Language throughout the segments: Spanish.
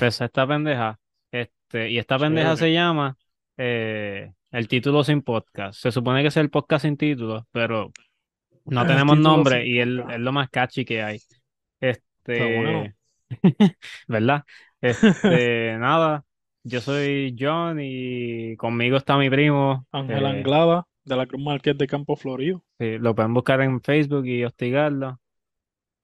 empecé esta pendeja. Este, y esta pendeja se llama eh, El título sin podcast. Se supone que es el podcast sin título, pero no El tenemos nombre sin y es, podcast. es lo más catchy que hay. Este, ¿verdad? Este, nada, yo soy John y conmigo está mi primo. Ángel eh, Anglada, de la Cruz Marqués de Campo Florido. sí, lo pueden buscar en Facebook y hostigarlo.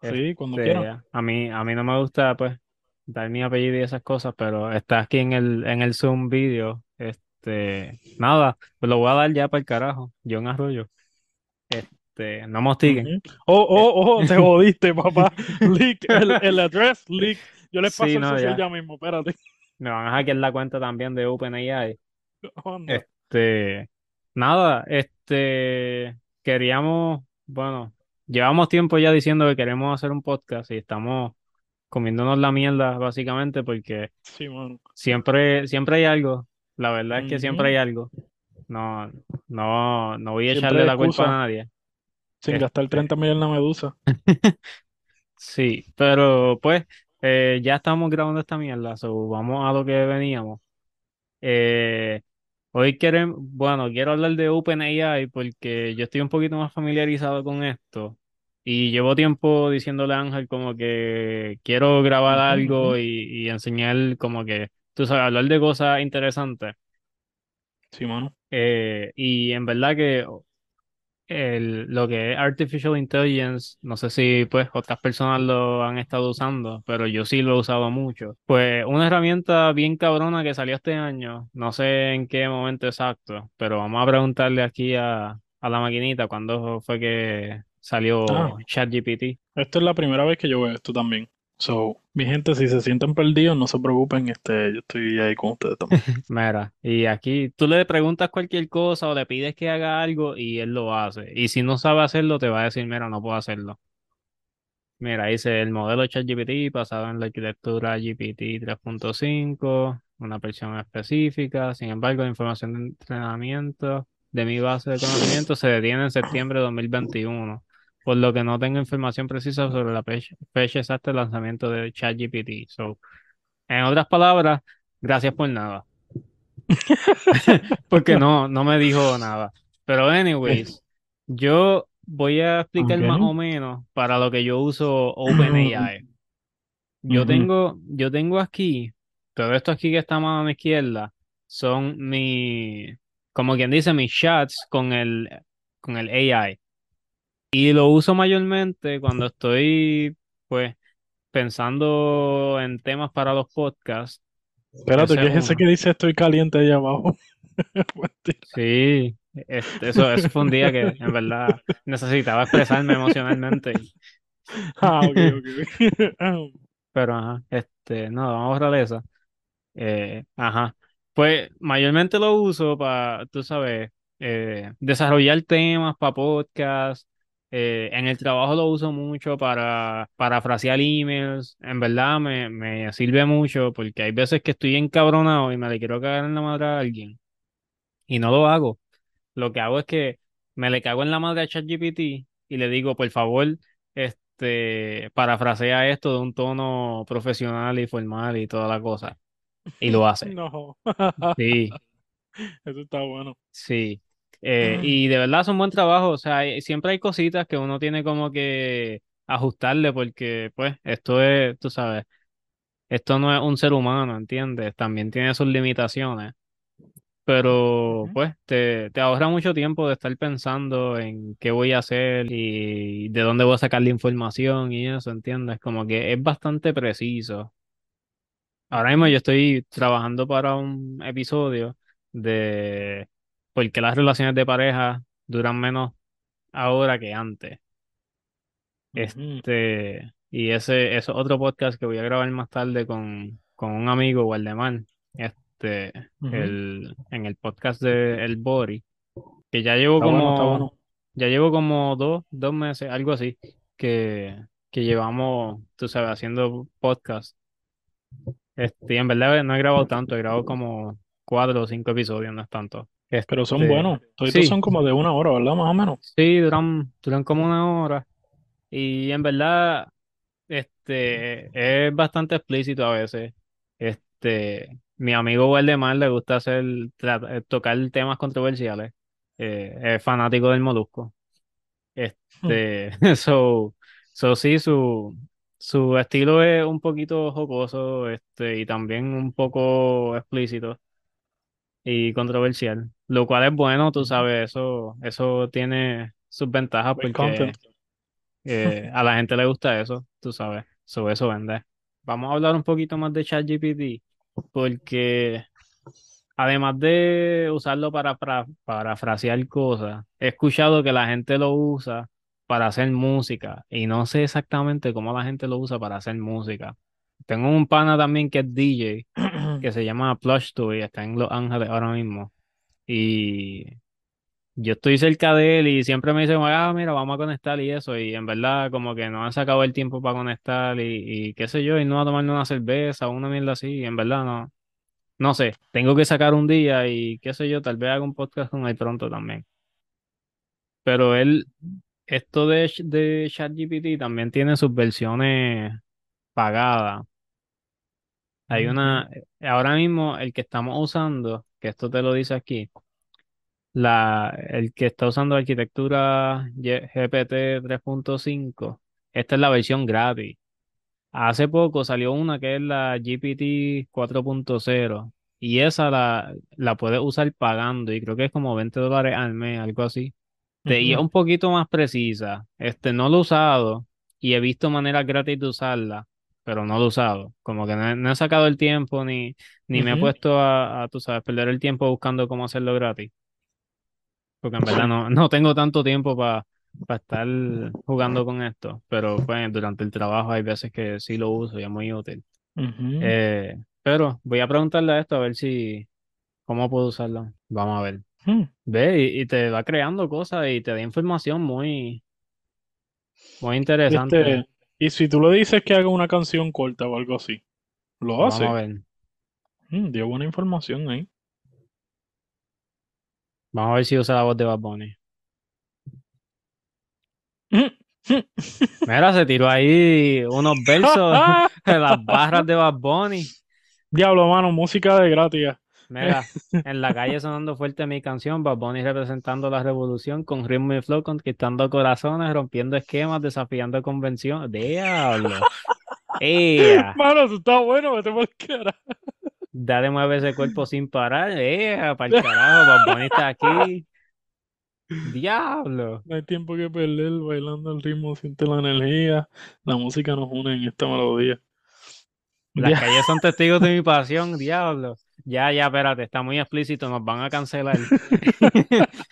Sí, cuando Este, quieran. a mí, a mí no me gusta, pues, dar mi apellido y esas cosas, pero está aquí en el, en el Zoom video. Este, nada, pues lo voy a dar ya para el carajo. John Arroyo. Este, no me hostiguen. Ujú. Oh, Eh, oh, oh, te jodiste, papá. Leak, el, el address, leak. Yo les paso Sí, el social ya. ya mismo, espérate. Me van a hackear la cuenta también de OpenAI. Anda. Este, nada, este, queríamos, bueno, llevamos tiempo ya diciendo que queremos hacer un podcast y estamos comiéndonos la mierda, básicamente, porque Sí, mano. siempre, siempre hay algo. La verdad es que siempre hay algo. No, no, no voy a Siempre echarle la culpa a nadie. Sin gastar Este, 30 millones en la medusa. sí, pero pues, eh, ya estamos grabando esta mierda, so vamos a lo que veníamos. Eh, hoy queremos, bueno, quiero hablar de OpenAI porque yo estoy un poquito más familiarizado con esto y llevo tiempo diciéndole a Ángel como que quiero grabar algo y, y enseñar como que, tú sabes, hablar de cosas interesantes. Sí, mano. Eh, y en verdad que el, lo que es Artificial Intelligence, no sé si pues otras personas lo han estado usando, pero yo sí lo he usado mucho. Pues una herramienta bien cabrona que salió este año, no sé en qué momento exacto, pero vamos a preguntarle aquí a, a la maquinita cuándo fue que Ah, salió ChatGPT. esto es la primera vez que yo veo esto también. So, mi gente, si se sienten perdidos, no se preocupen, este, yo estoy ahí con ustedes también. Mira, y aquí tú le preguntas cualquier cosa o le pides que haga algo y él lo hace. Y si no sabe hacerlo, te va a decir, mira, no puedo hacerlo. Mira, dice el modelo ChatGPT basado en la arquitectura GPT 3.5, una versión específica. Sin embargo, la información de entrenamiento de mi base de conocimiento se detiene en septiembre de 2021, por lo que no tengo información precisa sobre la fecha, fecha exacta de lanzamiento de ChatGPT. So, en otras palabras, gracias por nada, porque no, no me dijo nada. Pero anyways, yo voy a explicar más o menos para lo que yo uso OpenAI. Yo tengo, yo tengo aquí, todo esto aquí que está a mano izquierda, son mi, como quien dice, mis chats con el, con el AI. Y lo uso mayormente cuando estoy, pues, pensando en temas para los podcasts. Espérate, Ese ¿qué es es ese que dice estoy caliente ahí abajo? Sí, este, eso, eso fue un día que en verdad necesitaba expresarme emocionalmente. Ah, ok, ok. Pero ajá, este, no, vamos a borrar esa. Eh, ajá. Pues mayormente lo uso para, tú sabes, eh, desarrollar temas para podcast. Eh, en el trabajo lo uso mucho para parafrasear emails. En verdad me, me sirve mucho porque hay veces que estoy encabronado y me le quiero cagar en la madre a alguien y no lo hago. Lo que hago es que me le cago en la madre a ChatGPT y le digo, por favor, este, parafrasea esto de un tono profesional y formal y toda la cosa. Y lo hace. No. Sí, Eso está bueno. sí. Eh, y de verdad es un buen trabajo. O sea, hay- siempre hay cositas que uno tiene como que ajustarle porque, pues, esto es, tú sabes, esto no es un ser humano, ¿entiendes? También tiene sus limitaciones. Pero, pues, te, te ahorra mucho tiempo de estar pensando en qué voy a hacer y de dónde voy a sacar la información y eso, ¿entiendes? Como que es bastante preciso. Ahora mismo yo estoy trabajando para un episodio de por qué las relaciones de pareja duran menos ahora que antes. Este, y ese, ese otro podcast que voy a grabar más tarde con, con un amigo, Waldemar, este, Ujú. el, en el podcast de El Bori, que ya llevo Está bueno, está como, bueno. ya llevo como dos, dos meses, algo así, que, que llevamos, tú sabes, haciendo podcast. Este, y en verdad no he grabado tanto, he grabado como cuatro o cinco episodios, no es tanto. Pero son Este, buenos. Todos sí, son como de una hora, ¿verdad? Más o menos. sí, duran, duran como una hora. Y en verdad, este, es bastante explícito a veces. Este, mi amigo Waldemar le gusta hacer, eh, tocar temas controversiales. Eh, es fanático del Molusco. Hmm, Este, so, so sí, su, su estilo es un poquito jocoso, este, y también un poco explícito y controversial, lo cual es bueno, tú sabes, eso, eso tiene sus ventajas Buen porque eh, a la gente le gusta eso, tú sabes, sobre eso vende. Vamos a hablar un poquito más de ChatGPT, porque además de usarlo para, para parafrasear cosas, he escuchado que la gente lo usa para hacer música y no sé exactamente cómo la gente lo usa para hacer música. Tengo un pana también que es DJ, que se llama Plush Toy, está en Los Ángeles ahora mismo. Y yo estoy cerca de él y siempre me dice, ah, mira, vamos a conectar y eso. Y en verdad, como que no han sacado el tiempo para conectar y, y qué sé yo, y no a tomarme una cerveza o una mierda así. Y en verdad, no, no sé. Tengo que sacar un día y qué sé yo, tal vez haga un podcast con él pronto también. Pero él, esto de, de ChatGPT también tiene sus versiones pagadas. Hay una, ahora mismo el que estamos usando, que esto te lo dice aquí. La, el que está usando arquitectura GPT 3.5, esta es la versión gratis. Hace poco salió una que es la GPT 4.0 y esa la, la puedes usar pagando y creo que es como 20 dólares al mes, algo así. Te, y es un poquito más precisa. Este, no lo he usado y he visto maneras gratis de usarla, pero no lo he usado. Como que no, he no he sacado el tiempo ni, ni me he puesto a, a, tú sabes, perder el tiempo buscando cómo hacerlo gratis porque en verdad no, no tengo tanto tiempo para estar jugando con esto, pero pues durante el trabajo hay veces que sí lo uso y es muy útil. Eh, pero voy a preguntarle a esto a ver si, cómo puedo usarlo. Vamos a ver. ujú. Ve y, y te va creando cosas y te da información muy, muy interesante. Este, y si tú le dices que haga una canción corta o algo así, lo Vamos a ver. Mm, dio buena información ahí. Vamos a ver si usa la voz de Bad Bunny. Mira, se tiró ahí unos versos de las barras de Bad Bunny. Diablo, mano, música de gratis. Mira, en la calle sonando fuerte mi canción, Bad Bunny representando la revolución con ritmo y flow, conquistando corazones, rompiendo esquemas, desafiando convenciones. Diablo. ¡Ea! Mano, eso está bueno, vete por cara. Dale, mueve ese cuerpo sin parar. ¡Ea! Para el carajo, Bad Bunny está aquí. ¡Diablo! No hay tiempo que perder bailando al ritmo, siente la energía. La música nos une en esta melodía. Las calles son testigos de mi pasión, diablo. Ya, ya, espérate, está muy explícito, nos van a cancelar.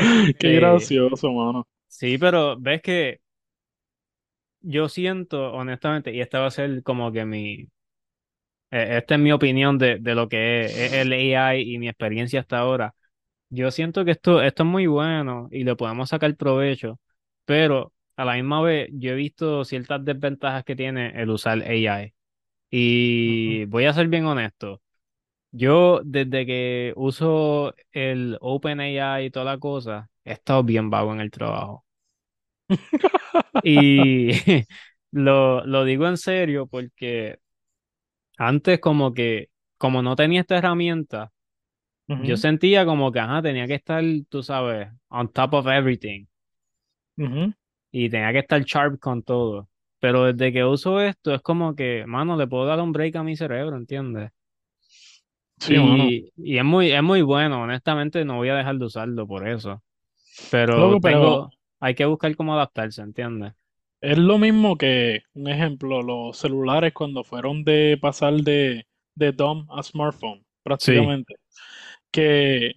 qué Este, gracioso, mano. sí, pero ves que yo siento, honestamente, y esta va a ser como que mi, eh, esta es mi opinión de, de lo que es, es el AI y mi experiencia hasta ahora. Yo siento que esto, esto es muy bueno y le podemos sacar provecho, pero a la misma vez yo he visto ciertas desventajas que tiene el usar AI. Y voy a ser bien honesto. Yo desde que uso el OpenAI y toda la cosa, he estado bien vago en el trabajo. Y lo, lo digo en serio porque antes como que, como no tenía esta herramienta, yo sentía como que, ajá, tenía que estar, tú sabes, on top of everything y tenía que estar sharp con todo. Pero desde que uso esto es como que, mano, le puedo dar un break a mi cerebro, ¿entiendes? Sí. Y, y es muy, es muy bueno, honestamente no voy a dejar de usarlo por eso. Pero Loco, pero tengo, hay que buscar cómo adaptarse, ¿entiendes? es lo mismo que, un ejemplo, los celulares cuando fueron de pasar de, de dumb a smartphone, Sí, prácticamente. Que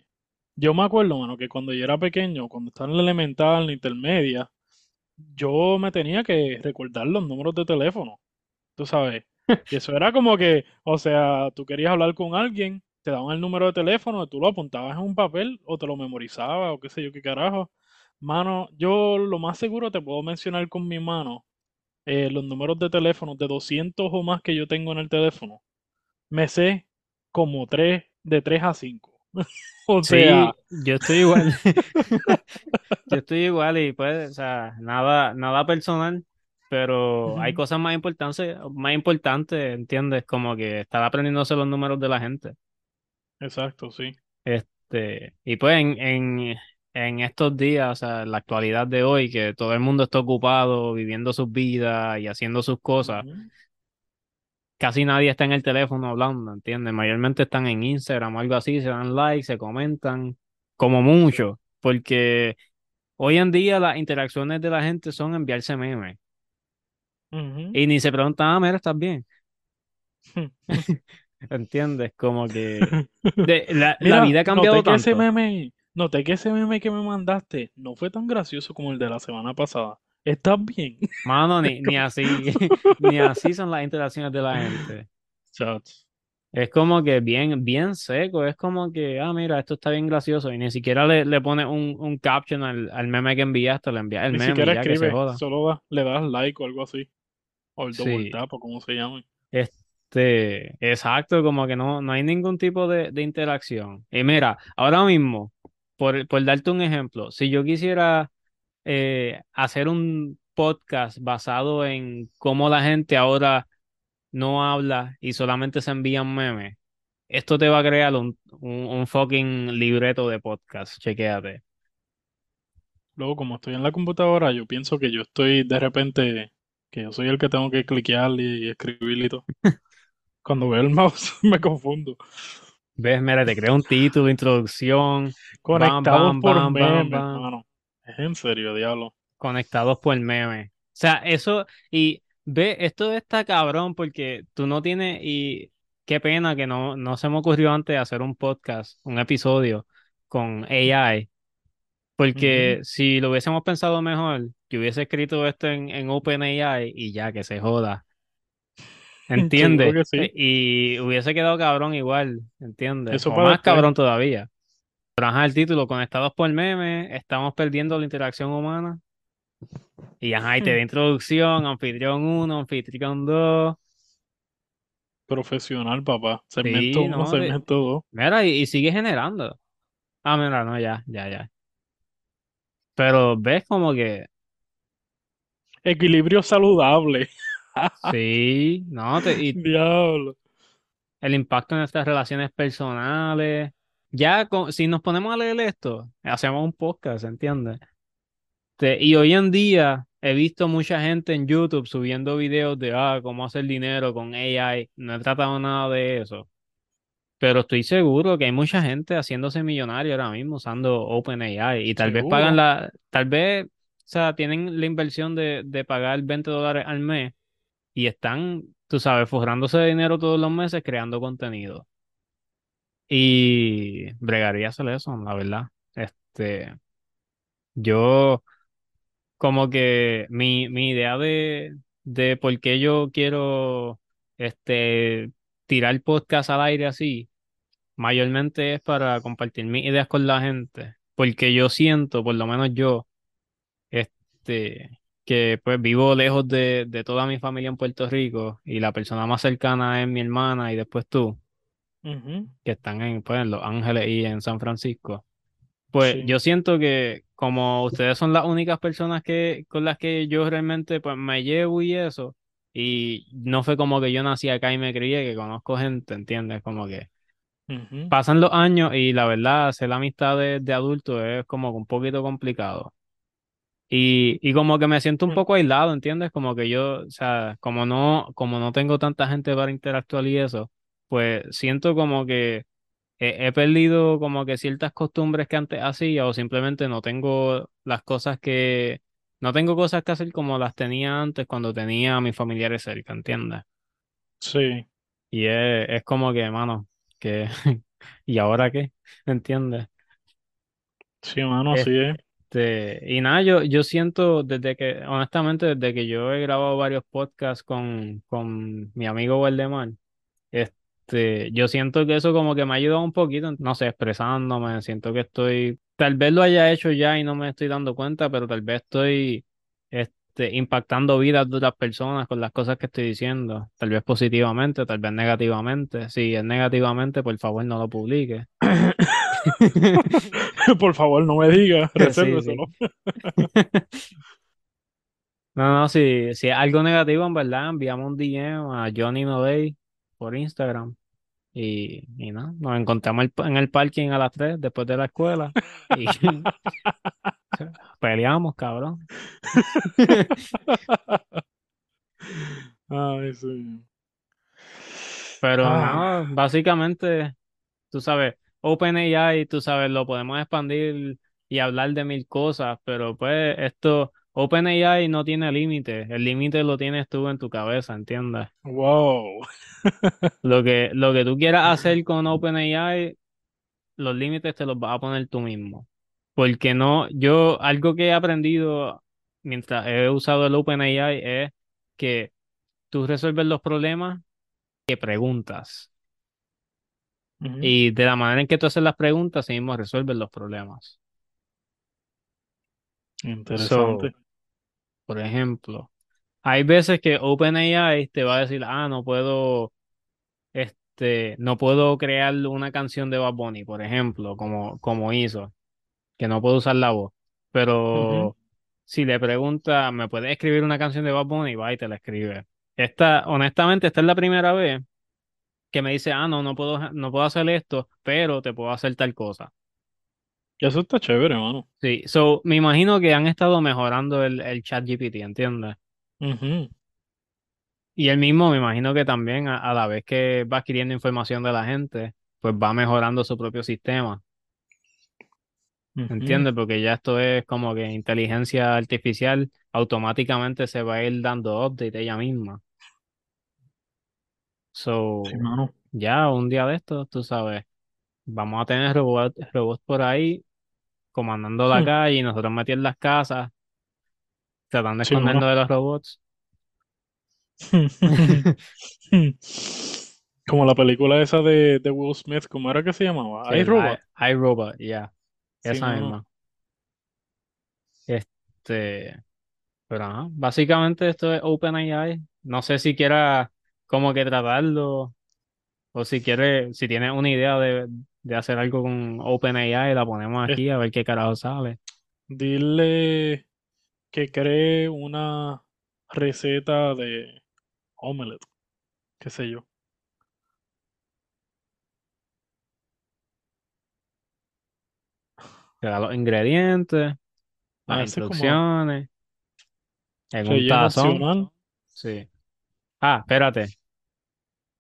yo me acuerdo, mano, que cuando yo era pequeño, cuando estaba en la elemental, en la intermedia, yo me tenía que recordar los números de teléfono, tú sabes. Y eso era como que, o sea, tú querías hablar con alguien, te daban el número de teléfono, tú lo apuntabas en un papel o te lo memorizabas o qué sé yo qué carajo. Mano, yo lo más seguro te puedo mencionar con mi mano eh, los números de teléfono de 200 o más que yo tengo en el teléfono. Me sé como 3, de 3 a 5. O sea, sí, yo estoy igual. Yo estoy igual y pues, o sea, nada, nada personal. Pero hay cosas más importantes, más importantes, ¿entiendes? Como que estar aprendiéndose los números de la gente. Exacto, sí. Este, y pues en, en, en estos días, o sea, en la actualidad de hoy, que todo el mundo está ocupado viviendo sus vidas y haciendo sus cosas, casi nadie está en el teléfono hablando, ¿entiendes? Mayormente están en Instagram o algo así, se dan likes, se comentan, como mucho, porque hoy en día las interacciones de la gente son enviarse memes y ni se preguntan, ah, mira, ¿estás bien? ¿Entiendes? Como que de, la, vida ha cambiado noté que ese tanto. meme, noté que ese meme que me mandaste no fue tan gracioso como el de la semana pasada. ¿Estás bien? Mano, ni, ni así, ni así son las interacciones de la gente. Chats. Es como que bien, bien seco, es como que, ah, mira, esto está bien gracioso, y ni siquiera le, le pones un, un caption al, al meme que enviaste, le envías el Ni meme y siquiera ya que se escribe, joda. solo da- le das like o algo así. O el double Sí, tap o como se llame. este, exacto, como que no, no hay ningún tipo de, de interacción. Y mira, ahora mismo, por, por darte un ejemplo, si yo quisiera eh, hacer un podcast basado en cómo la gente ahora no habla y solamente se envían memes, esto te va a crear un, un, un fucking libreto de podcast, chequéate. Luego, como estoy en la computadora, yo pienso que yo estoy de repente, que yo soy el que tengo que cliquear y escribir y todo. Cuando veo el mouse me confundo. ¿Ves? Mira, te crea un título, introducción, Conectados bam, por bam, mano. Es en serio, diablo. conectados por meme. O sea, eso, y ve, esto está cabrón porque tú no tienes, y qué pena que no, no se me ocurrió antes hacer un podcast, un episodio con AI, porque si lo hubiésemos pensado mejor, yo hubiese escrito esto en, en OpenAI y ya, que se joda. ¿Entiendes? Eh, sí. Y hubiese quedado cabrón igual, ¿entiendes? Eso O más cabrón todavía. Pero ajá, el título, conectados por meme, estamos perdiendo la interacción humana. Y ajá, y te da introducción, anfitrión uno anfitrión dos Profesional, papá. Segmento Sí, uno, no, segmento dos. mira, y, y sigue generando. Ah, mira, no, ya, ya, ya. Pero ves como que, Equilibrio saludable. sí, no, te, y Diablo. el impacto en nuestras relaciones personales. Ya, con- si nos ponemos a leer esto, hacemos un podcast, ¿entiendes? Te- y hoy en día he visto mucha gente en YouTube subiendo videos de ah, cómo hacer dinero con AI. No he tratado nada de eso. Pero estoy seguro que hay mucha gente haciéndose millonario ahora mismo usando OpenAI. Y tal vez pagan la, tal vez, o sea, tienen la inversión de, de pagar 20 dólares al mes y están, tú sabes, forrándose de dinero todos los meses creando contenido. Y bregaría hacer eso, la verdad. Este, yo. como que mi, mi idea de, de por qué yo quiero este, tirar podcast al aire así, mayormente es para compartir mis ideas con la gente, porque yo siento, por lo menos yo, este, que pues vivo lejos de, de toda mi familia en Puerto Rico y la persona más cercana es mi hermana y después tú, que están en, pues, en Los Ángeles y en San Francisco. Pues Sí. yo siento que como ustedes son las únicas personas que con las que yo realmente pues me llevo y eso, y no fue como que yo nací acá y me crié, que conozco gente, ¿entiendes? Como que pasan los años y la verdad, hacer la amistad de, de adulto es como un poquito complicado. Y, y como que me siento un poco aislado, ¿entiendes? Como que yo, o sea, como no, como no tengo tanta gente para interactuar y eso, pues siento como que he, he perdido como que ciertas costumbres que antes hacía o simplemente no tengo las cosas que, no tengo cosas que hacer como las tenía antes cuando tenía a mis familiares cerca, ¿entiendes? Sí. Y es, es como que, mano, que, ¿y ahora qué? ¿Entiendes? Sí, mano, es. Este, y nada, yo, yo siento desde que, honestamente, desde que yo he grabado varios podcasts con, con mi amigo Waldemar, Este, yo siento que eso como que me ha ayudado un poquito, no sé, expresándome, siento que estoy, tal vez lo haya hecho ya y no me estoy dando cuenta, pero tal vez estoy, este, impactando vidas de otras personas con las cosas que estoy diciendo, tal vez positivamente, tal vez negativamente. Si es negativamente, por favor no lo publique. Por favor, no me digas, Sí, sí. resérveselo. No, no, si, si es algo negativo, en verdad, enviamos un DM a Johnny Novey por Instagram y, y no, nos encontramos en el parking a las 3 después de la escuela y peleamos, cabrón. Ay, sí. Pero Ah, no, básicamente, tú sabes, OpenAI, tú sabes, lo podemos expandir y hablar de mil cosas, pero pues esto, OpenAI no tiene límite, el límite lo tienes tú en tu cabeza, ¿entiendes? wow. Lo que, lo que tú quieras hacer con OpenAI, los límites te los vas a poner tú mismo. Porque no, yo, algo que he aprendido mientras he usado el OpenAI es que tú resuelves los problemas que preguntas. Y de la manera en que tú haces las preguntas, así mismo resuelves los problemas. Interesante. So, por ejemplo, hay veces que OpenAI te va a decir, ah, no puedo, este, no puedo crear una canción de Bad Bunny, por ejemplo, como, como hizo, que no puedo usar la voz. Pero si le pregunta, ¿me puedes escribir una canción de Bad Bunny? Va y te la escribe. Esta, honestamente, esta es la primera vez que me dice, ah, no, no puedo, no puedo hacer esto, pero te puedo hacer tal cosa. Eso está chévere, mano. Sí, so, me imagino que han estado mejorando el, el chat GPT, ¿entiendes? Y él mismo me imagino que también a, a la vez que va adquiriendo información de la gente, pues va mejorando su propio sistema, ujú. ¿entiendes? Porque ya esto es como que inteligencia artificial automáticamente se va a ir dando update ella misma. Sí, So, mano. ya un día de estos, tú sabes, vamos a tener robots, robots por ahí comandando la calle y nosotros metidos en las casas tratando de Sí, escondernos de los robots. Como la película esa de, de Will Smith, ¿cómo era que se llamaba? Sí, I, iRobot. iRobot, ya, Sí, esa misma. Este, pero ajá, básicamente esto es OpenAI. No sé si quiera como que tratarlo o si quiere, si tiene una idea de, de hacer algo con OpenAI, la ponemos aquí a ver qué carajo sale. dile que cree una receta de omelette, qué sé yo. Que da los ingredientes, las Ah, ese es como instrucciones, en un tazón. Sí. Ah, espérate.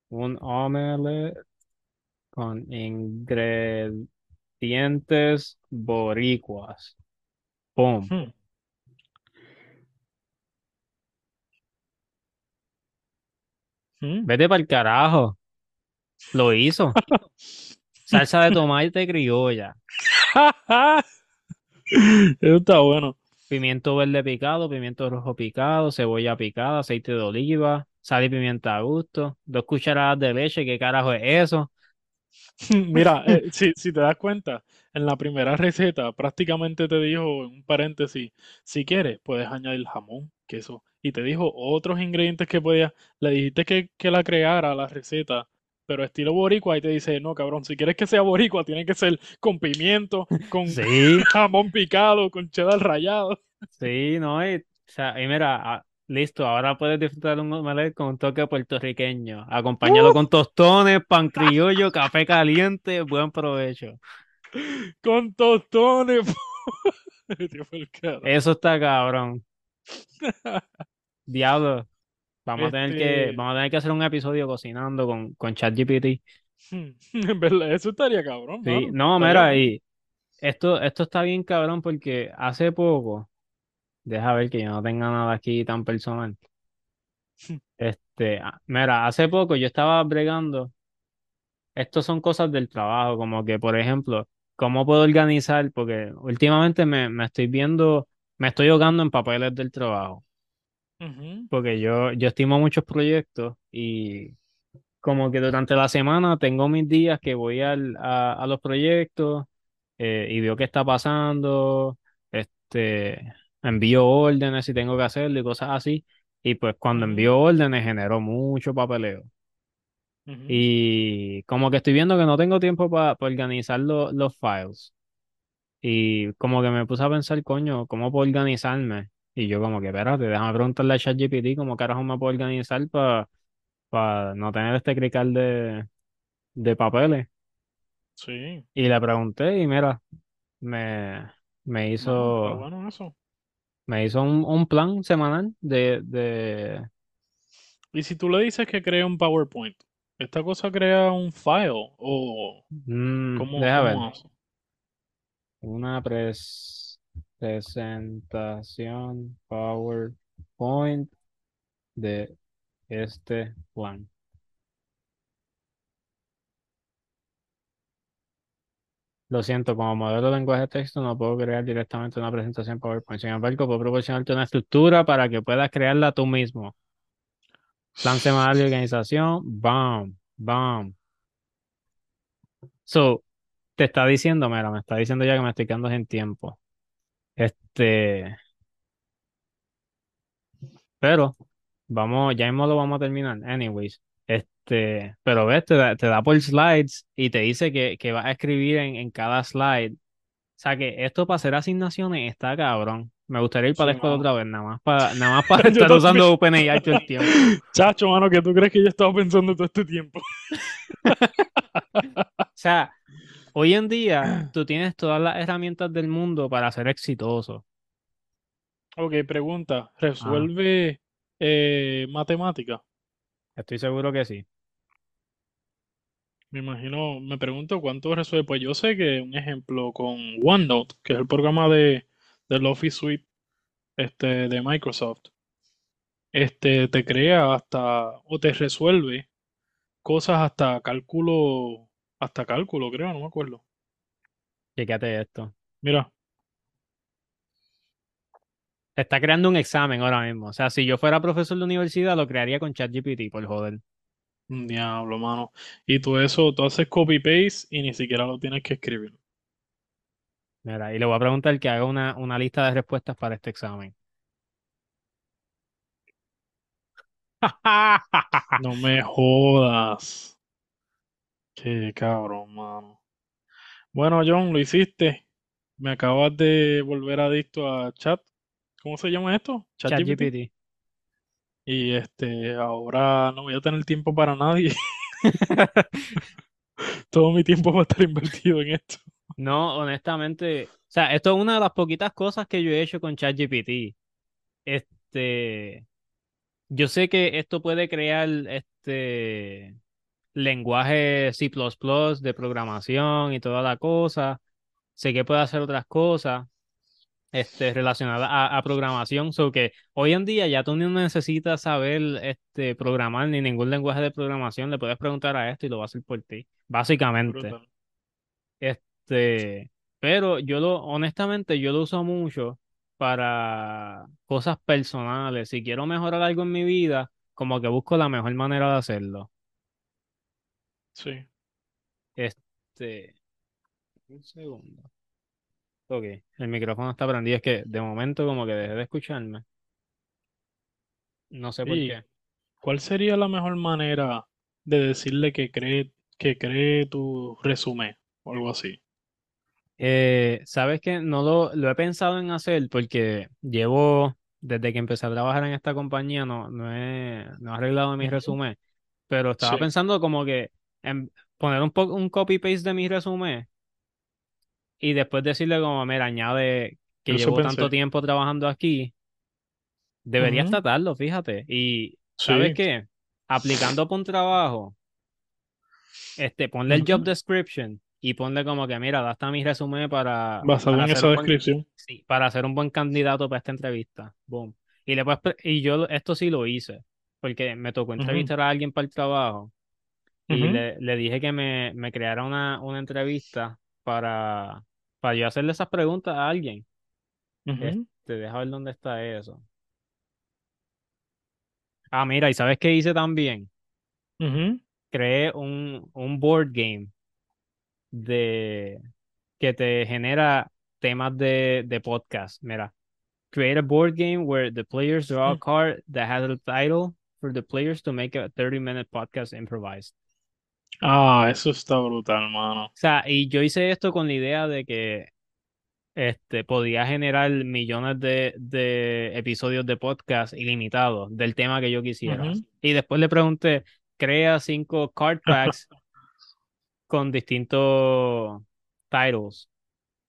Un omelette con ingredientes boricuas. Pum. Hmm, hmm. Vete para el carajo. Lo hizo. Salsa de tomate criolla. Eso está bueno. Pimiento verde picado, pimiento rojo picado, cebolla picada, aceite de oliva, sal y pimienta a gusto, dos cucharadas de leche, ¿qué carajo es eso? Mira, eh, si, si te das cuenta, en la primera receta prácticamente te dijo en un paréntesis, si quieres, puedes añadir jamón, queso, y te dijo otros ingredientes que podías, le dijiste que, que la creara la receta, pero estilo boricua, y te dice, no, cabrón, si quieres que sea boricua, tiene que ser con pimiento, con Sí, jamón picado, con cheddar rallado. sí, no, y, o sea, y mira, listo, ahora puedes disfrutar de un omelette con un toque puertorriqueño. Acompáñalo ¡Uh! con tostones, pan criollo, café caliente, buen provecho. con tostones. Eso está cabrón. Diablo, vamos a tener que, Este, vamos a tener que hacer un episodio cocinando con, con ChatGPT. en verdad, eso estaría cabrón, Sí, mano. no, mira, y esto, esto está bien cabrón porque hace poco, deja ver que yo no tenga nada aquí tan personal. Este, ah, mira, hace poco yo estaba bregando, estos son cosas del trabajo, como que, por ejemplo, cómo puedo organizar, porque últimamente me, me estoy viendo, me estoy ahogando en papeles del trabajo, porque yo, yo estimo muchos proyectos y como que durante la semana tengo mis días que voy al, a, a los proyectos eh, y veo qué está pasando, este, envío órdenes si tengo que hacerlo y cosas así. Y pues cuando envío órdenes genero mucho papeleo. Y como que estoy viendo que no tengo tiempo para organizar lo- los files. Y como que me puse a pensar, coño, ¿cómo puedo organizarme? Y yo como que, espérate, déjame preguntarle a ChatGPT cómo carajo me puedo organizar para no tener este crical de, de papeles. Sí, Y le pregunté y mira, me, me hizo, bueno eso. Me hizo un, un plan semanal de, de Y si tú le dices que cree un PowerPoint, ¿esta cosa crea un file o mm, cómo, deja ver, hace? una pres- presentación PowerPoint de este plan. Lo siento, como modelo de lenguaje de texto no puedo crear directamente una presentación PowerPoint. Sin embargo, puedo proporcionarte una estructura para que puedas crearla tú mismo. Plan semanal de organización, bam, bam. So, te está diciendo, mira, me está diciendo ya que me estoy quedando sin tiempo. Este, pero vamos, ya mismo lo vamos a terminar. Anyways, este, pero ves, te da, te da por slides y te dice que, que vas a escribir en, en cada slide. O sea que esto para hacer asignaciones está cabrón. Me gustaría ir para Sí, la escuela otra vez, nada más para, nada más para estar usando. OpenAI todo el tiempo. Chacho, mano, que tú crees que yo estaba pensando todo este tiempo. O sea, hoy en día tú tienes todas las herramientas del mundo para ser exitoso. Ok, pregunta. Ah, ¿Resuelve eh, matemática? estoy seguro que sí. Me imagino, me pregunto cuánto resuelve. Pues yo sé que un ejemplo con OneNote, que es el programa de, del Office Suite este, de Microsoft, este, te crea hasta, o te resuelve cosas hasta cálculo, hasta cálculo, creo, no me acuerdo. Fíjate esto. Mira, Está creando un examen ahora mismo. O sea, si yo fuera profesor de universidad, lo crearía con ChatGPT, por joder. Diablo, mano. Y tú eso, tú haces copy-paste y ni siquiera lo tienes que escribir. Mira, y le voy a preguntar que haga una, una lista de respuestas para este examen. No me jodas. Qué cabrón, mano. Bueno, John, lo hiciste. Me acabas de volver adicto a chat. ¿Cómo se llama esto? ChatGPT. Y este, ahora no voy a tener tiempo para nadie. Todo mi tiempo va a estar invertido en esto. No, honestamente, o sea, esto es una de las poquitas cosas que yo he hecho con ChatGPT. Este, yo sé que esto puede crear este lenguaje C++ de programación y toda la cosa. Sé que puede hacer otras cosas este, relacionadas a, a programación. So que hoy en día ya tú no necesitas saber este, programar ni ningún lenguaje de programación. Le puedes preguntar a esto y lo va a hacer por ti, básicamente. Brutal. Este, pero yo lo, honestamente, yo lo uso mucho para cosas personales. Si quiero mejorar algo en mi vida, como que busco la mejor manera de hacerlo. Sí. Este, un segundo. Ok, el micrófono está prendido. Es que de momento como que dejé de escucharme. No sé por ¿Y qué. cuál sería la mejor manera de decirle que cree, que cree tu resumen o algo así? Eh, sabes que no lo, lo he pensado en hacer porque llevo, desde que empecé a trabajar en esta compañía, no, no he, no he arreglado mi Ujú. resumen, pero estaba Sí. pensando como que en poner un, po- un copy-paste de mi resumen y después decirle como, mira, añade que Eso llevo tanto tiempo trabajando aquí, deberías Ujú. tratarlo, fíjate. Y ¿sabes Sí. qué? Aplicando por un trabajo, este, ponle el job description y ponle como que, mira, da hasta mi resumen para, Basado para en esa buen, descripción. sí, para ser un buen candidato para esta entrevista. Boom. Y le puedes y yo esto sí lo hice, porque me tocó entrevistar a alguien para el trabajo y le, le dije que me, me creara una, una entrevista para, para yo hacerle esas preguntas a alguien. Ujú. Este, deja ver dónde está eso. Ah, mira, ¿y sabes qué hice también? Ujú. Creé un, un board game de que te genera temas de, de podcast. Mira, create a board game where the players draw a card that has a title for the players to make a 30 minute podcast improvised. Ah, eso está brutal, mano. O sea, y yo hice esto con la idea de que este, podía generar millones de, de episodios de podcast ilimitados del tema que yo quisiera. Y después le pregunté, crea cinco card packs con distintos titles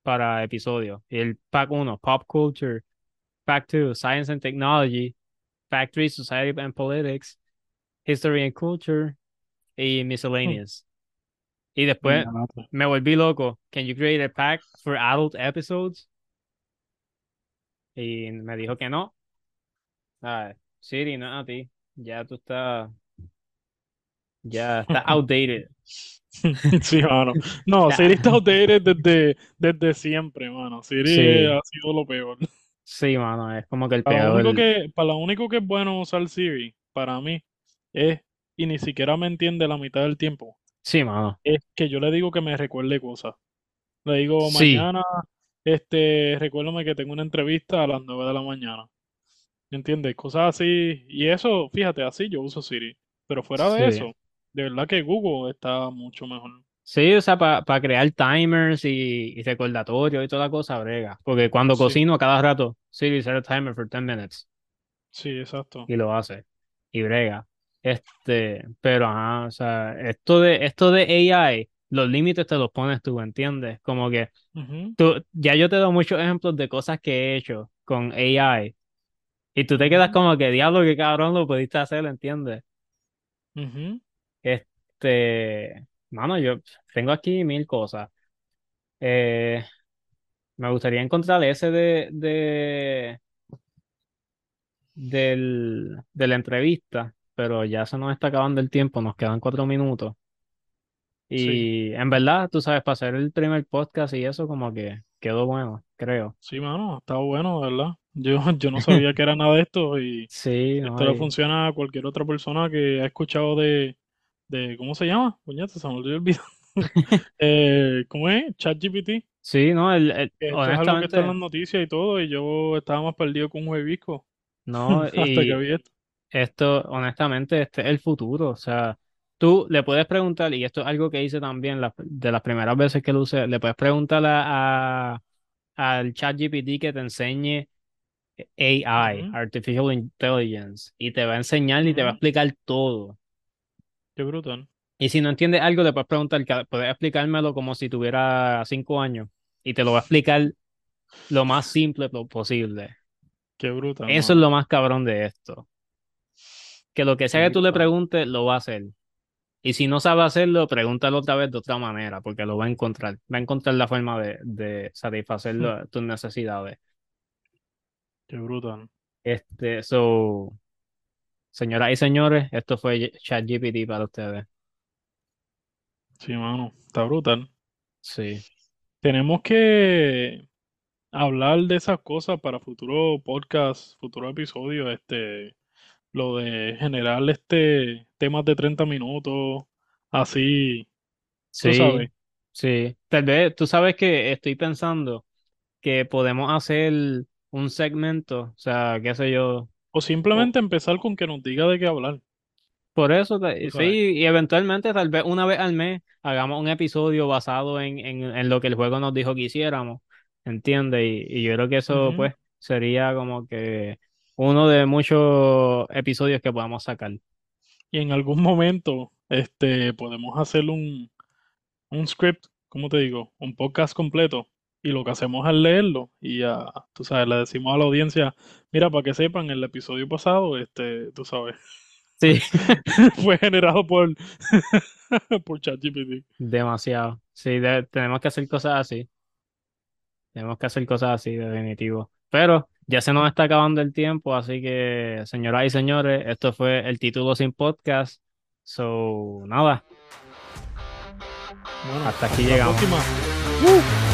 para episodios. El pack 1, Pop Culture, pack 2, Science and Technology, pack 3, Society and Politics, History and Culture y Miscellaneous. Y después me volví loco. Can you create a pack for adult episodes? Y me dijo que no. Ah, Siri, no a ti. Ya tú estás. Ya estás outdated. Sí, mano. No. Siri está outdated desde, desde siempre, mano. Siri Sí. ha sido lo peor. Sí, mano, es como que el Para lo peor. único que, para lo único que es bueno usar Siri, para mí, es, y ni siquiera me entiende la mitad del tiempo, Sí, mano. es que yo le digo que me recuerde cosas. Le digo, Sí. mañana, este, recuérdame que tengo una entrevista a las 9 de la mañana. ¿Me entiendes? Cosas así. Y eso, fíjate, así yo uso Siri. Pero fuera de Sí. eso, de verdad que Google está mucho mejor. Sí, o sea, para crear timers y, y recordatorios y toda la cosa, brega. Porque cuando Sí. cocino a cada rato, Siri set a timer for 10 minutes. Sí, exacto. y lo hace y brega. Este, pero ajá, o sea, esto de esto de AI, los límites te los pones tú, ¿entiendes? Como que tú, ya yo te doy muchos ejemplos de cosas que he hecho con AI y tú te quedas como que diablo, qué cabrón lo pudiste hacer, ¿entiendes? Este, mano, yo tengo aquí mil cosas. Eh, me gustaría encontrar ese de, de del, de la entrevista, pero ya se nos está acabando el tiempo, nos quedan cuatro minutos. Sí, Y en verdad, tú sabes, para hacer el primer podcast y eso como que quedó bueno, creo. sí, mano, está bueno, ¿verdad? Yo, yo no sabía que era nada de esto y Sí, no esto le funciona a cualquier otra persona que ha escuchado de, de ¿cómo se llama? Puñeta, se me olvidó el video. Eh, ¿cómo es? ChatGPT. Sí, no, el, el- esto es algo que está en las noticias y todo, y yo estaba más perdido con un huevisco no, hasta que vi esto. Esto, honestamente, este es el futuro. O sea, tú le puedes preguntar, y esto es algo que hice también la- de las primeras veces que lo usé, le puedes preguntar a, a- al ChatGPT que te enseñe AI, Artificial Intelligence, y te va a enseñar y te va a explicar todo. Qué brutal. Y si no entiendes algo, le puedes preguntar, puedes explicármelo como si tuviera cinco años, y te lo va a explicar lo más simple po- posible. Qué brutal, Eso es lo más cabrón de esto. Que lo que sea que tú le preguntes, lo va a hacer. Y si no sabe hacerlo, pregúntalo otra vez de otra manera, porque lo va a encontrar. Va a encontrar la forma de, de satisfacer Hm, lo- tus necesidades. Qué brutal. Este, so, señoras y señores, esto fue ChatGPT para ustedes. Sí, mano, está brutal. Sí, Tenemos que hablar de esas cosas para futuro podcast, futuro episodio, este, lo de generar este temas de 30 minutos, así, tú sí, sabes. sí. Tal vez, tú sabes que estoy pensando que podemos hacer un segmento, o sea, qué sé yo. O o- simplemente empezar con que nos diga de qué hablar, Por eso, tú sí, sabes. y eventualmente, tal vez una vez al mes, hagamos un episodio basado en, en, en lo que el juego nos dijo que hiciéramos, ¿entiendes? Y, y yo creo que eso, pues, sería como que uno de muchos episodios que podamos sacar. Y en algún momento, este, podemos hacer un, un script, ¿cómo te digo? Un podcast completo. Y lo que hacemos es leerlo y ya, tú sabes, le decimos a la audiencia, mira, para que sepan, el episodio pasado, este, tú sabes, Sí, fue generado por, por ChatGPT. demasiado. Sí, de- tenemos que hacer cosas así. Tenemos que hacer cosas así, definitivo. Pero ya se nos está acabando el tiempo, así que, señoras y señores, esto fue el título sin podcast. So, nada, Bueno, hasta aquí hasta la llegamos. próxima.